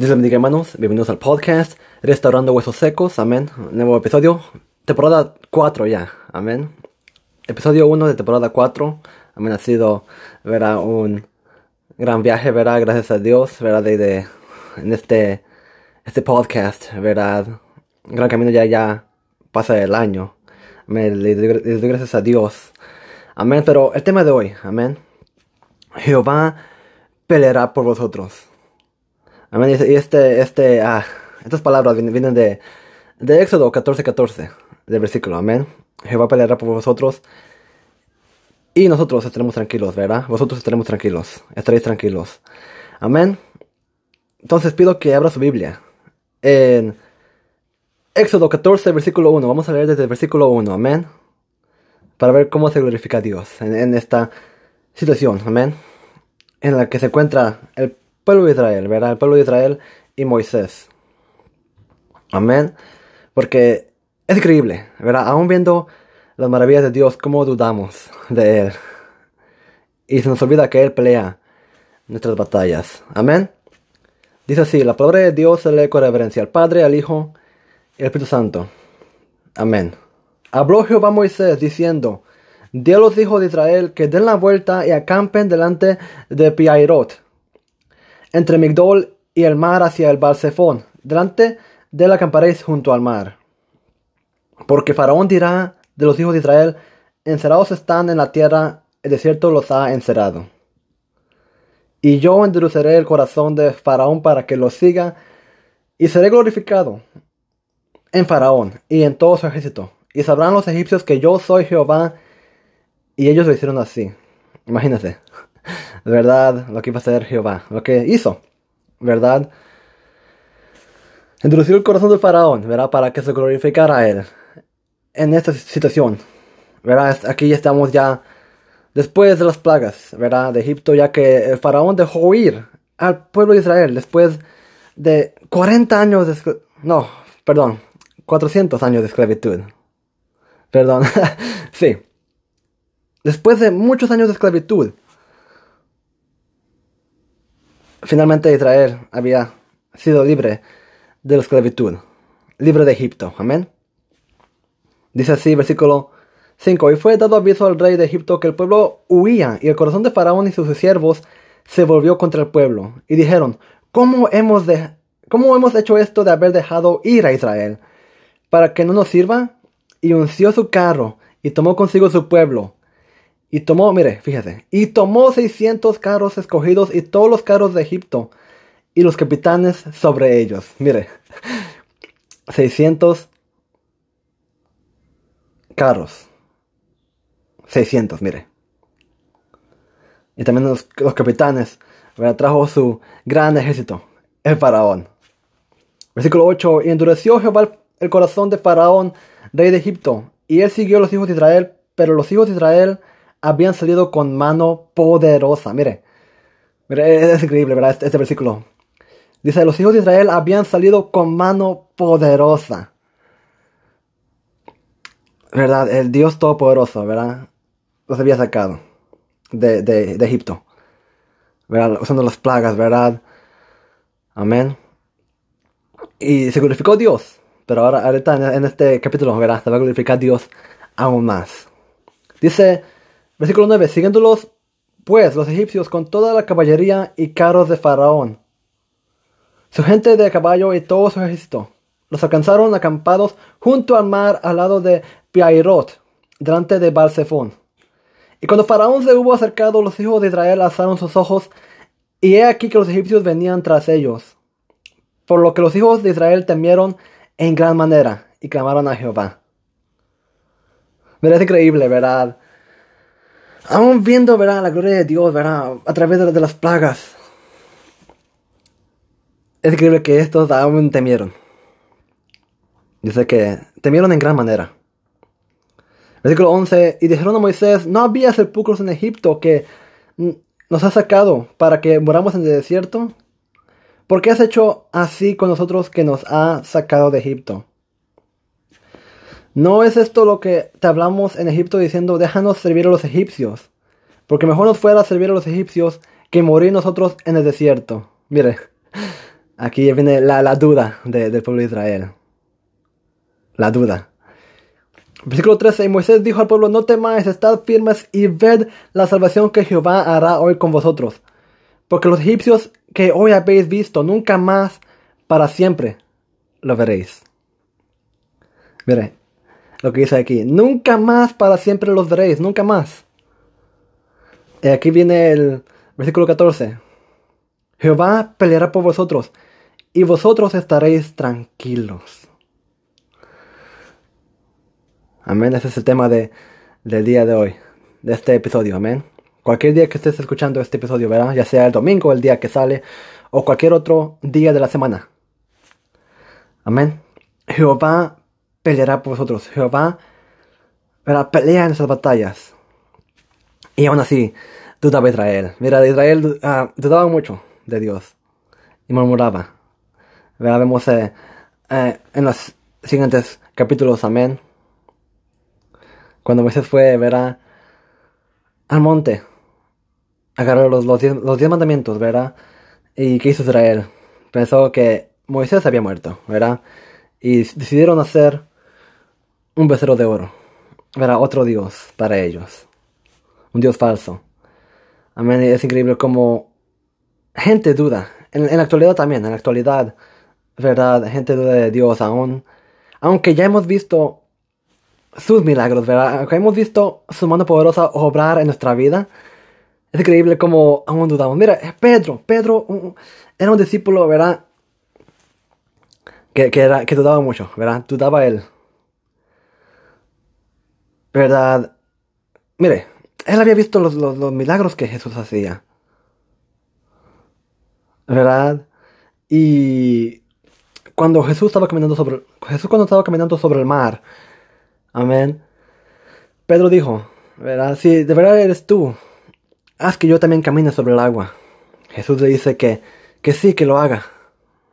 Dios les bendiga hermanos, bienvenidos al podcast Restaurando Huesos Secos, amén. Nuevo episodio, temporada 4 ya, amén. Episodio 1 de temporada 4, amén. Ha sido, verá, un gran viaje, verá, gracias a Dios, verá, de, de en este, este podcast, verá, gran camino ya, ya pasa el año. Amén, le doy, le doy gracias a Dios, amén. Pero el tema de hoy, amén. Jehová peleará por vosotros. Amén. Y este, este, ah, estas palabras vienen, vienen de, de Éxodo 14, 14, del versículo. Amén. Jehová peleará por vosotros. Y nosotros estaremos tranquilos, ¿verdad? Vosotros estaremos tranquilos. Estaréis tranquilos. Amén. Entonces pido que abra su Biblia. En Éxodo 14, versículo 1. Vamos a leer desde el versículo 1. Amén. Para ver cómo se glorifica a Dios en, en esta situación. Amén. En la que se encuentra el pueblo de Israel, ¿verdad? El pueblo de Israel y Moisés. Amén. Porque es increíble, ¿verdad? Aún viendo las maravillas de Dios, cómo dudamos de Él. Y se nos olvida que Él pelea nuestras batallas. Amén. Dice así, la palabra de Dios se lee con reverencia al Padre, al Hijo y al Espíritu Santo. Amén. Habló Jehová a Moisés diciendo, Di a los hijos de Israel que den la vuelta y acampen delante de Piairot entre Migdol y el mar hacia el Balsefón, delante de la acamparéis junto al mar. Porque Faraón dirá de los hijos de Israel, encerrados están en la tierra, el desierto los ha encerrado. Y yo endureceré el corazón de Faraón para que los siga, y seré glorificado en Faraón y en todo su ejército. Y sabrán los egipcios que yo soy Jehová, y ellos lo hicieron así. Imagínense. ¿Verdad? Lo que iba a hacer Jehová, lo que hizo, ¿verdad? Introdució el corazón del faraón, ¿verdad? Para que se glorificara a él en esta situación, ¿verdad? Aquí estamos ya después de las plagas, ¿verdad? De Egipto, ya que el faraón dejó ir al pueblo de Israel después de 40 años de... No, perdón, 400 años de esclavitud. Perdón, sí. Después de muchos años de esclavitud, Finalmente Israel había sido libre de la esclavitud, libre de Egipto. Amén. Dice así, versículo 5. Y fue dado aviso al rey de Egipto que el pueblo huía, y el corazón de Faraón y sus siervos se volvió contra el pueblo. Y dijeron, ¿cómo hemos, de ¿cómo hemos hecho esto de haber dejado ir a Israel? ¿Para que no nos sirva? Y unció su carro, y tomó consigo su pueblo, y tomó, mire, fíjese, y tomó 600 carros escogidos y todos los carros de Egipto y los capitanes sobre ellos. Mire, 600 carros. 600, mire. Y también los, capitanes. Trajo su gran ejército, el faraón. Versículo 8. Y endureció Jehová el corazón de faraón, rey de Egipto. Y él siguió a los hijos de Israel, pero los hijos de Israel habían salido con mano poderosa. Mire, mire es increíble, ¿verdad? Este, este, versículo. Dice, los hijos de Israel habían salido con mano poderosa. ¿Verdad? El Dios Todopoderoso, ¿verdad? Los había sacado de, de, Egipto. ¿Verdad? Usando las plagas, ¿verdad? Amén. Y se glorificó Dios. Pero ahora, ahorita en este capítulo, ¿verdad? Se va a glorificar Dios aún más. Dice Versículo 9. Siguiéndolos, pues, los egipcios con toda la caballería y carros de Faraón, su gente de caballo y todo su ejército. Los alcanzaron acampados junto al mar al lado de Piairot, delante de Balsefón. Y cuando Faraón se hubo acercado, los hijos de Israel alzaron sus ojos, y he aquí que los egipcios venían tras ellos. Por lo que los hijos de Israel temieron en gran manera y clamaron a Jehová. Es increíble, ¿verdad? Aún viendo, verá, la gloria de Dios, verá, a través de, las plagas. Es increíble que estos aún temieron. Dice que temieron en gran manera. Versículo 11. Y dijeron a Moisés, no había sepulcros en Egipto que nos ha sacado para que moramos en el desierto. ¿Por qué has hecho así con nosotros que nos ha sacado de Egipto? ¿No es esto lo que te hablamos en Egipto diciendo, déjanos servir a los egipcios? Porque mejor nos fuera servir a los egipcios que morir nosotros en el desierto. Mire, Aquí viene la, la duda de- del pueblo de Israel. La duda. Versículo 13. Y Moisés dijo al pueblo, no temáis, estad firmes y ved la salvación que Jehová hará hoy con vosotros. Porque los egipcios que hoy habéis visto, nunca más para siempre lo veréis. Mire, lo que dice aquí. Nunca más para siempre los veréis, nunca más. Y aquí viene el versículo 14. Jehová peleará por vosotros y vosotros estaréis tranquilos. Amén, ese es el tema de, del día de hoy, de este episodio, amén. Cualquier día que estés escuchando este episodio, ¿verdad? Ya sea el domingo, el día que sale, o cualquier otro día de la semana. Amén. Jehová peleará por vosotros. Jehová ¿verdad? pelea en esas batallas. Y aún así, dudaba Israel. Mira, Israel ah, dudaba mucho de Dios. Y murmuraba. ¿Verdad? Vemos eh, eh, en los siguientes capítulos, amén. Cuando Moisés fue, verá, al monte. Agarró los, los, diez, los diez mandamientos, ¿verdad? ¿Y qué hizo Israel? Pensó que Moisés había muerto, ¿verdad? Y decidieron hacer un becerro de oro. ¿verdad? Otro Dios para ellos. Un Dios falso. Amén. Es increíble como gente duda. En, la actualidad también, en la actualidad, ¿verdad? Gente duda de Dios aún. Aunque ya hemos visto sus milagros, ¿verdad? Aunque hemos visto su mano poderosa obrar en nuestra vida. Es increíble como aún dudamos. Mira, Pedro, Pedro era un discípulo, ¿verdad? Que, era, que dudaba mucho, ¿verdad? Dudaba él. ¿Verdad? Mire, él había visto los, los, milagros que Jesús hacía. ¿Verdad? Y cuando Jesús estaba caminando sobre Jesús cuando estaba caminando sobre el mar, amén. Pedro dijo, ¿verdad? Si de verdad eres tú, haz que yo también camine sobre el agua. Jesús le dice que, que sí, que lo haga.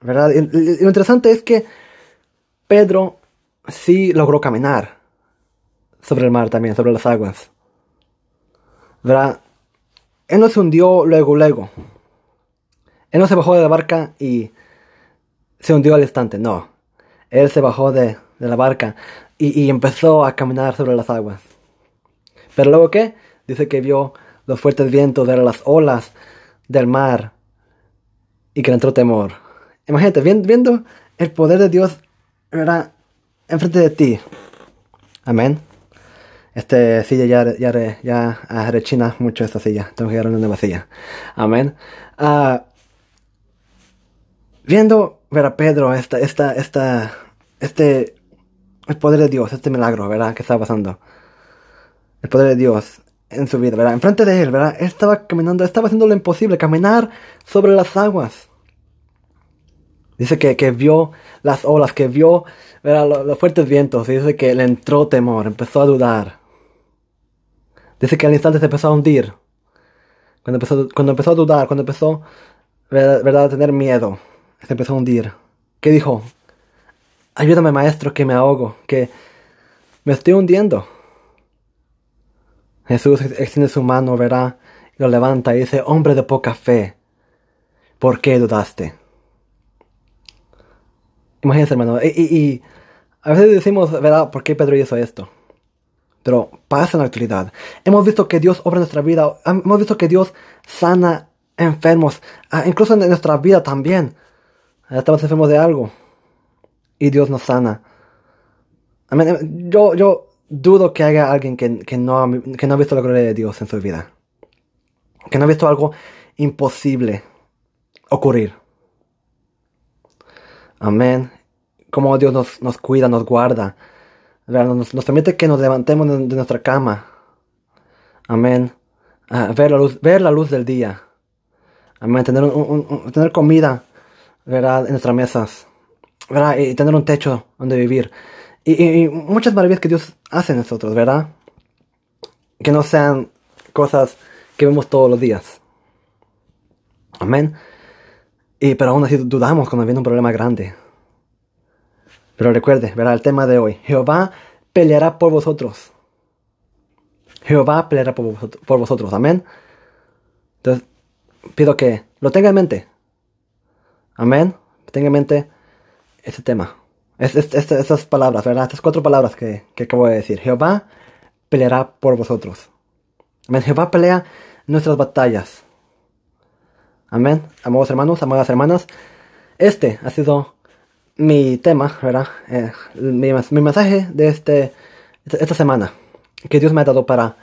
¿Verdad? Y lo interesante es que Pedro sí logró caminar sobre el mar también, sobre las aguas. ¿Verdad? Él no se hundió luego, luego. Él no se bajó de la barca y se hundió al instante, no. Él se bajó de, de la barca y, y, empezó a caminar sobre las aguas. Pero luego, ¿qué? Dice que vio los fuertes vientos de las olas del mar y que le entró temor. Imagínate, viendo el poder de Dios era enfrente de ti. Amén. Este silla ya, ya, ya rechina mucho esta silla. Tengo que agarrar una nueva silla. Amén. Uh, viendo ver a Pedro, esta, esta, esta, este, el poder de Dios, este milagro, ¿verdad? Que estaba pasando. El poder de Dios en su vida, ¿verdad? Enfrente de él, ¿verdad? Estaba caminando, estaba haciendo lo imposible, caminar sobre las aguas. Dice que, que vio las olas, que vio. Los, fuertes vientos. Dice que le entró temor, empezó a dudar. Dice que al instante se empezó a hundir. Cuando empezó, cuando empezó a dudar, cuando empezó a tener miedo, se empezó a hundir. ¿Qué dijo? Ayúdame maestro, que me ahogo, que me estoy hundiendo. Jesús extiende su mano, verá, y lo levanta y dice, hombre de poca fe, ¿por qué dudaste? Imagínense, hermano. Y, a veces decimos, ¿verdad? ¿Por qué Pedro hizo esto? Pero pasa en la actualidad. Hemos visto que Dios obra en nuestra vida. Hemos visto que Dios sana enfermos. Incluso en nuestra vida también. Estamos enfermos de algo. Y Dios nos sana. Yo, yo dudo que haya alguien que, que, no, que no ha visto la gloria de Dios en su vida. Que no ha visto algo imposible ocurrir. Amén. Como Dios nos, nos cuida, nos guarda. Nos, nos, permite que nos levantemos de, de nuestra cama. Amén. Uh, ver, la luz, ver la luz del día. Amén. Tener, comida ¿verdad? en nuestras mesas. ¿verdad? Y tener un techo donde vivir. Y, y, y, muchas maravillas que Dios hace en nosotros, ¿verdad? Que no sean cosas que vemos todos los días. Amén. Y pero aún así dudamos cuando viene un problema grande. Pero recuerde, verá el tema de hoy. Jehová peleará por vosotros. Jehová peleará por vosotros. Amén. Entonces, pido que lo tenga en mente. Amén. tenga en mente ese tema. Es- es- esas palabras, ¿verdad? Estas cuatro palabras que, que acabo de decir. Jehová peleará por vosotros. Amén. Jehová pelea nuestras batallas. Amén. Amados hermanos, amadas hermanas. Este ha sido mi tema, ¿verdad? Eh, mi, mensaje de este, esta semana. Que Dios me ha dado para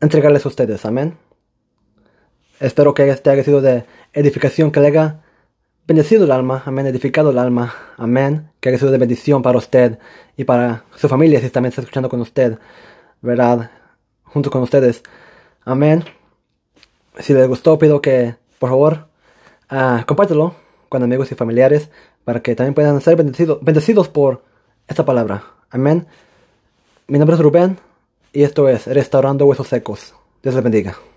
entregarles a ustedes. Amén. Espero que este haya sido de edificación, que le haya bendecido el alma, amén, edificado el alma, amén, que haya sido de bendición para usted y para su familia si también está escuchando con usted, ¿verdad? Junto con ustedes, amén. Si les gustó, pido que, por favor, ah, compártelo con amigos y familiares para que también puedan ser bendecidos, por esta palabra, amén. Mi nombre es Rubén y esto es Restaurando Huesos Secos. Dios les bendiga.